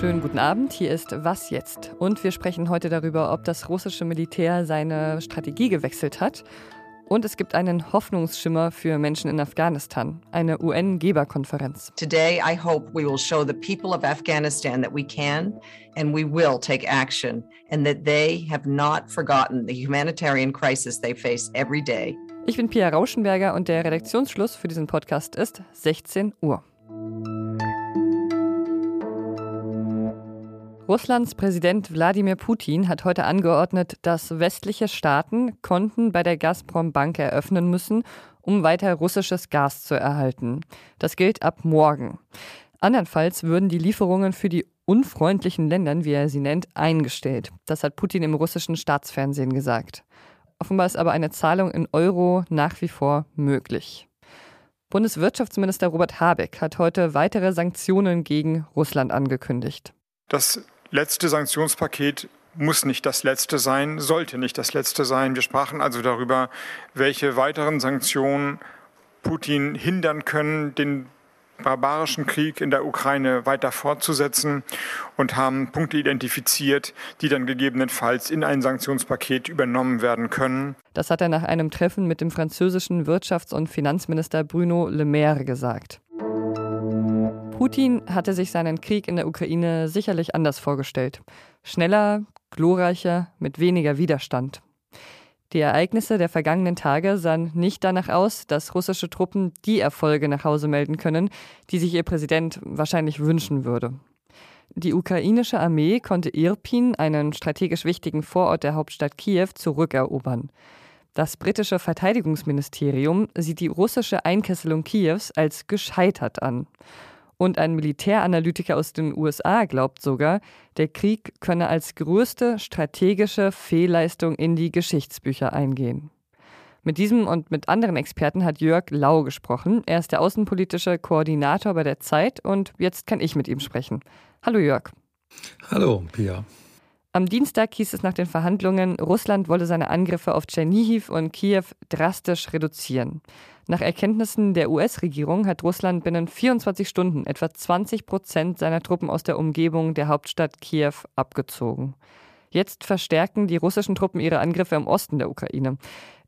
Schönen guten Abend, hier ist Was jetzt? Und wir sprechen heute darüber, ob das russische Militär seine Strategie gewechselt hat. Und es gibt einen Hoffnungsschimmer für Menschen in Afghanistan, eine UN-Geberkonferenz. Today I hope we will show the people of Afghanistan that we can and we will take action and that they have not forgotten the humanitarian crisis they face every day. Ich bin Pia Rauschenberger und der Redaktionsschluss für diesen Podcast ist 16 Uhr. Russlands Präsident Wladimir Putin hat heute angeordnet, dass westliche Staaten Konten bei der Gazprom Bank eröffnen müssen, um weiter russisches Gas zu erhalten. Das gilt ab morgen. Andernfalls würden die Lieferungen für die unfreundlichen Ländern, wie er sie nennt, eingestellt. Das hat Putin im russischen Staatsfernsehen gesagt. Offenbar ist aber eine Zahlung in Euro nach wie vor möglich. Bundeswirtschaftsminister Robert Habeck hat heute weitere Sanktionen gegen Russland angekündigt. Das letzte Sanktionspaket muss nicht das letzte sein, sollte nicht das letzte sein. Wir sprachen also darüber, welche weiteren Sanktionen Putin hindern können, den barbarischen Krieg in der Ukraine weiter fortzusetzen und haben Punkte identifiziert, die dann gegebenenfalls in ein Sanktionspaket übernommen werden können. Das hat er nach einem Treffen mit dem französischen Wirtschafts- und Finanzminister Bruno Le Maire gesagt. Putin hatte sich seinen Krieg in der Ukraine sicherlich anders vorgestellt. Schneller, glorreicher, mit weniger Widerstand. Die Ereignisse der vergangenen Tage sahen nicht danach aus, dass russische Truppen die Erfolge nach Hause melden können, die sich ihr Präsident wahrscheinlich wünschen würde. Die ukrainische Armee konnte Irpin, einen strategisch wichtigen Vorort der Hauptstadt Kiew, zurückerobern. Das britische Verteidigungsministerium sieht die russische Einkesselung Kiews als gescheitert an. Und ein Militäranalytiker aus den USA glaubt sogar, der Krieg könne als größte strategische Fehlleistung in die Geschichtsbücher eingehen. Mit diesem und mit anderen Experten hat Jörg Lau gesprochen. Er ist der außenpolitische Koordinator bei der Zeit und jetzt kann ich mit ihm sprechen. Hallo Jörg. Hallo, Pia. Am Dienstag hieß es nach den Verhandlungen, Russland wolle seine Angriffe auf Tschernihiv und Kiew drastisch reduzieren. Nach Erkenntnissen der US-Regierung hat Russland binnen 24 Stunden etwa 20 Prozent seiner Truppen aus der Umgebung der Hauptstadt Kiew abgezogen. Jetzt verstärken die russischen Truppen ihre Angriffe im Osten der Ukraine.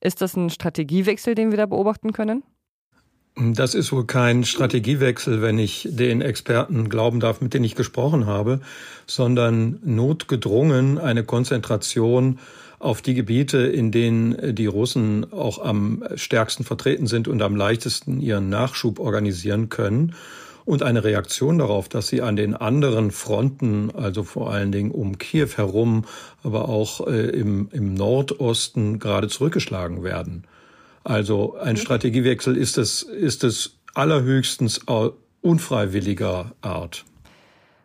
Ist das ein Strategiewechsel, den wir da beobachten können? Das ist wohl kein Strategiewechsel, wenn ich den Experten glauben darf, mit denen ich gesprochen habe, sondern notgedrungen eine Konzentration auf die Gebiete, in denen die Russen auch am stärksten vertreten sind und am leichtesten ihren Nachschub organisieren können und eine Reaktion darauf, dass sie an den anderen Fronten, also vor allen Dingen um Kiew herum, aber auch äh, im, im Nordosten gerade zurückgeschlagen werden. Also ein mhm. Strategiewechsel ist es, ist es allerhöchstens unfreiwilliger Art.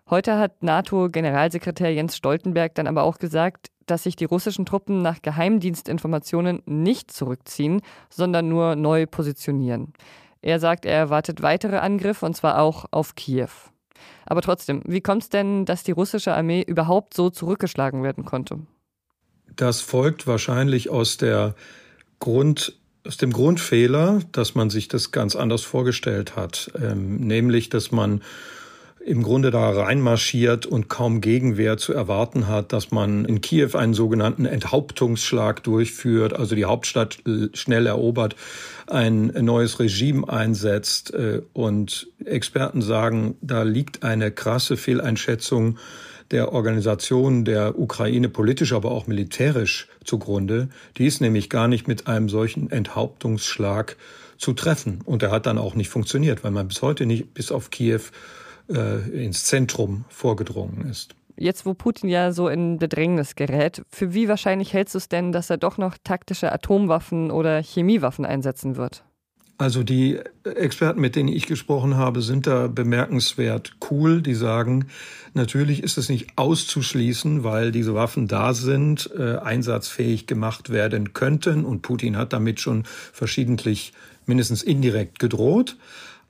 Heute hat NATO-Generalsekretär Jens Stoltenberg dann aber auch gesagt, dass sich die russischen Truppen nach Geheimdienstinformationen nicht zurückziehen, sondern nur neu positionieren. Er sagt, er erwartet weitere Angriffe und zwar auch auf Kiew. Aber trotzdem, wie kommt es denn, dass die russische Armee überhaupt so zurückgeschlagen werden konnte? Das folgt wahrscheinlich aus der Grund, aus dem Grundfehler, dass man sich das ganz anders vorgestellt hat, ähm, nämlich dass man im Grunde da reinmarschiert und kaum Gegenwehr zu erwarten hat, dass man in Kiew einen sogenannten Enthauptungsschlag durchführt, also die Hauptstadt schnell erobert, ein neues Regime einsetzt. Äh, und Experten sagen, da liegt eine krasse Fehleinschätzung der Organisation der Ukraine politisch, aber auch militärisch zugrunde. Die ist nämlich gar nicht mit einem solchen Enthauptungsschlag zu treffen. Und er hat dann auch nicht funktioniert, weil man bis heute nicht bis auf Kiew äh, ins Zentrum vorgedrungen ist. Jetzt, wo Putin ja so in Bedrängnis gerät, für wie wahrscheinlich hältst du es denn, dass er doch noch taktische Atomwaffen oder Chemiewaffen einsetzen wird? Also die Experten, mit denen ich gesprochen habe, sind da bemerkenswert cool. Die sagen, natürlich ist es nicht auszuschließen, weil diese Waffen da sind, äh, einsatzfähig gemacht werden könnten. Und Putin hat damit schon verschiedentlich mindestens indirekt gedroht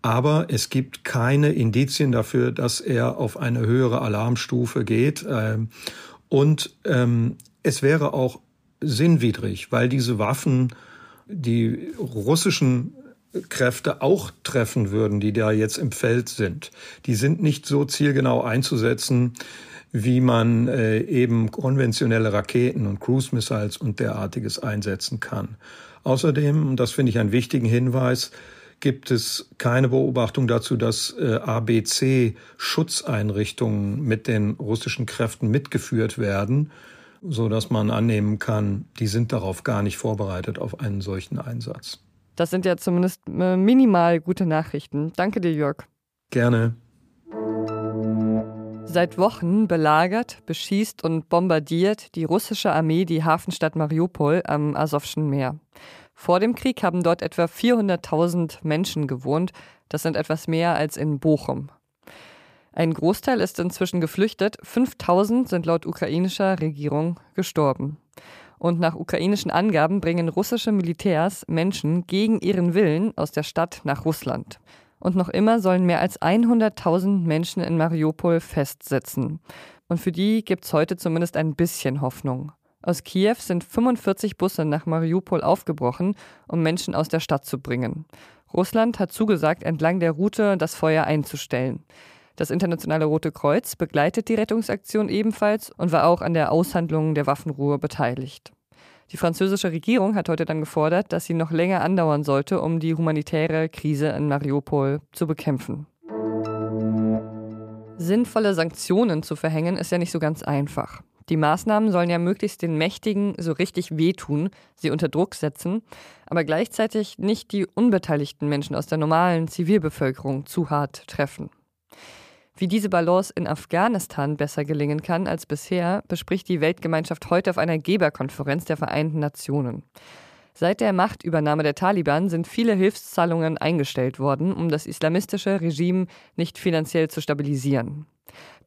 aber es gibt keine Indizien dafür, dass er auf eine höhere Alarmstufe geht. Ähm, und ähm, es wäre auch sinnwidrig, weil diese Waffen, die russischen Kräfte auch treffen würden, die da jetzt im Feld sind. Die sind nicht so zielgenau einzusetzen, wie man äh, eben konventionelle Raketen und Cruise Missiles und derartiges einsetzen kann. Außerdem, und das finde ich einen wichtigen Hinweis, gibt es keine Beobachtung dazu, dass äh, ABC-Schutzeinrichtungen mit den russischen Kräften mitgeführt werden, so dass man annehmen kann, die sind darauf gar nicht vorbereitet auf einen solchen Einsatz. Das sind ja zumindest äh, minimal gute Nachrichten. Danke dir, Jörg. Gerne. Seit Wochen belagert, beschießt und bombardiert die russische Armee die Hafenstadt Mariupol am Asowschen Meer. Vor dem Krieg haben dort etwa 400.000 Menschen gewohnt. Das sind etwas mehr als in Bochum. Ein Großteil ist inzwischen geflüchtet. 5000 sind laut ukrainischer Regierung gestorben. Und nach ukrainischen Angaben bringen russische Militärs Menschen gegen ihren Willen aus der Stadt nach Russland. Und noch immer sollen mehr als 100.000 Menschen in Mariupol festsitzen. Und für die gibt es heute zumindest ein bisschen Hoffnung. Aus Kiew sind 45 Busse nach Mariupol aufgebrochen, um Menschen aus der Stadt zu bringen. Russland hat zugesagt, entlang der Route das Feuer einzustellen. Das Internationale Rote Kreuz begleitet die Rettungsaktion ebenfalls und war auch an der Aushandlung der Waffenruhe beteiligt. Die französische Regierung hat heute dann gefordert, dass sie noch länger andauern sollte, um die humanitäre Krise in Mariupol zu bekämpfen. Sinnvolle Sanktionen zu verhängen ist ja nicht so ganz einfach. Die Maßnahmen sollen ja möglichst den Mächtigen so richtig wehtun, sie unter Druck setzen, aber gleichzeitig nicht die unbeteiligten Menschen aus der normalen Zivilbevölkerung zu hart treffen. Wie diese Balance in Afghanistan besser gelingen kann als bisher, bespricht die Weltgemeinschaft heute auf einer Geberkonferenz der Vereinten Nationen. Seit der Machtübernahme der Taliban sind viele Hilfszahlungen eingestellt worden, um das islamistische Regime nicht finanziell zu stabilisieren.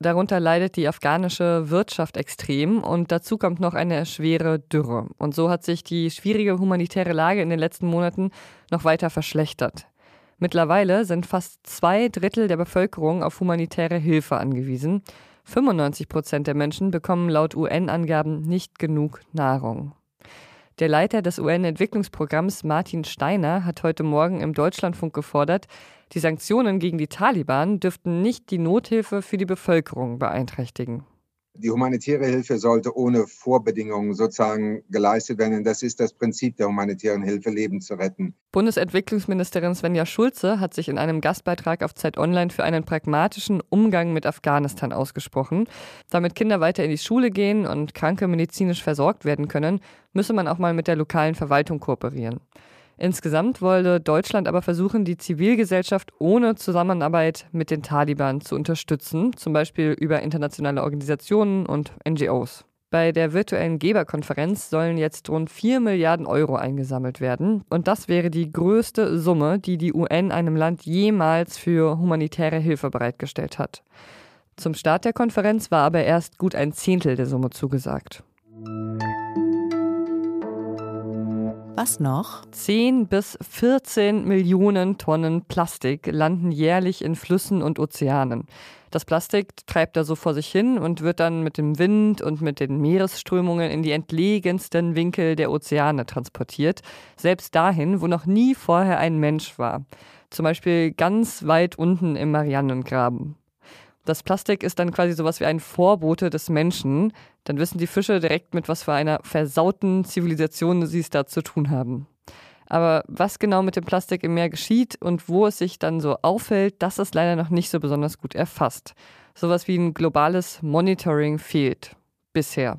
Darunter leidet die afghanische Wirtschaft extrem und dazu kommt noch eine schwere Dürre. Und so hat sich die schwierige humanitäre Lage in den letzten Monaten noch weiter verschlechtert. Mittlerweile sind fast zwei Drittel der Bevölkerung auf humanitäre Hilfe angewiesen. 95 Prozent der Menschen bekommen laut UN-Angaben nicht genug Nahrung. Der Leiter des UN-Entwicklungsprogramms Martin Steiner hat heute Morgen im Deutschlandfunk gefordert, die Sanktionen gegen die Taliban dürften nicht die Nothilfe für die Bevölkerung beeinträchtigen. Die humanitäre Hilfe sollte ohne Vorbedingungen sozusagen geleistet werden. Das ist das Prinzip der humanitären Hilfe, Leben zu retten. Bundesentwicklungsministerin Svenja Schulze hat sich in einem Gastbeitrag auf Zeit Online für einen pragmatischen Umgang mit Afghanistan ausgesprochen. Damit Kinder weiter in die Schule gehen und Kranke medizinisch versorgt werden können, müsse man auch mal mit der lokalen Verwaltung kooperieren. Insgesamt wollte Deutschland aber versuchen, die Zivilgesellschaft ohne Zusammenarbeit mit den Taliban zu unterstützen, zum Beispiel über internationale Organisationen und NGOs. Bei der virtuellen Geberkonferenz sollen jetzt rund 4 Milliarden Euro eingesammelt werden. Und das wäre die größte Summe, die die UN einem Land jemals für humanitäre Hilfe bereitgestellt hat. Zum Start der Konferenz war aber erst gut ein Zehntel der Summe zugesagt. Was noch? 10 bis 14 Millionen Tonnen Plastik landen jährlich in Flüssen und Ozeanen. Das Plastik treibt da so vor sich hin und wird dann mit dem Wind und mit den Meeresströmungen in die entlegensten Winkel der Ozeane transportiert, selbst dahin, wo noch nie vorher ein Mensch war. Zum Beispiel ganz weit unten im Marianengraben. Das Plastik ist dann quasi sowas wie ein Vorbote des Menschen. Dann wissen die Fische direkt, mit was für einer versauten Zivilisation sie es da zu tun haben. Aber was genau mit dem Plastik im Meer geschieht und wo es sich dann so auffällt, das ist leider noch nicht so besonders gut erfasst. Sowas wie ein globales Monitoring fehlt. Bisher.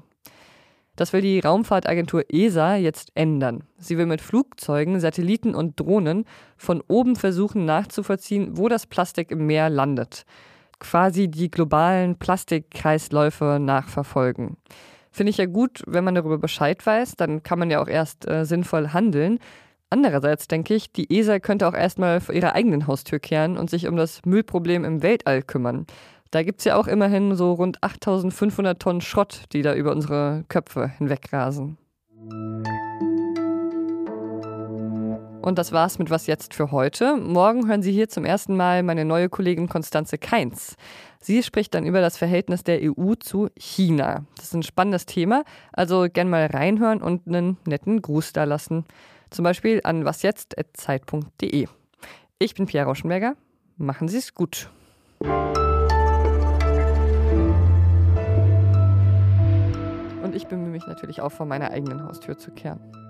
Das will die Raumfahrtagentur ESA jetzt ändern. Sie will mit Flugzeugen, Satelliten und Drohnen von oben versuchen nachzuvollziehen, wo das Plastik im Meer landet quasi die globalen Plastikkreisläufe nachverfolgen. Finde ich ja gut, wenn man darüber Bescheid weiß, dann kann man ja auch erst äh, sinnvoll handeln. Andererseits denke ich, die ESA könnte auch erstmal vor ihrer eigenen Haustür kehren und sich um das Müllproblem im Weltall kümmern. Da gibt es ja auch immerhin so rund 8500 Tonnen Schrott, die da über unsere Köpfe hinwegrasen. Und das war's mit Was jetzt für heute. Morgen hören Sie hier zum ersten Mal meine neue Kollegin Konstanze Keins. Sie spricht dann über das Verhältnis der EU zu China. Das ist ein spannendes Thema, also gern mal reinhören und einen netten Gruß da lassen. Zum Beispiel an wasjetzt.zeit.de. Ich bin Pierre Rauschenberger. Machen Sie es gut. Und ich bemühe mich natürlich auch vor meiner eigenen Haustür zu kehren.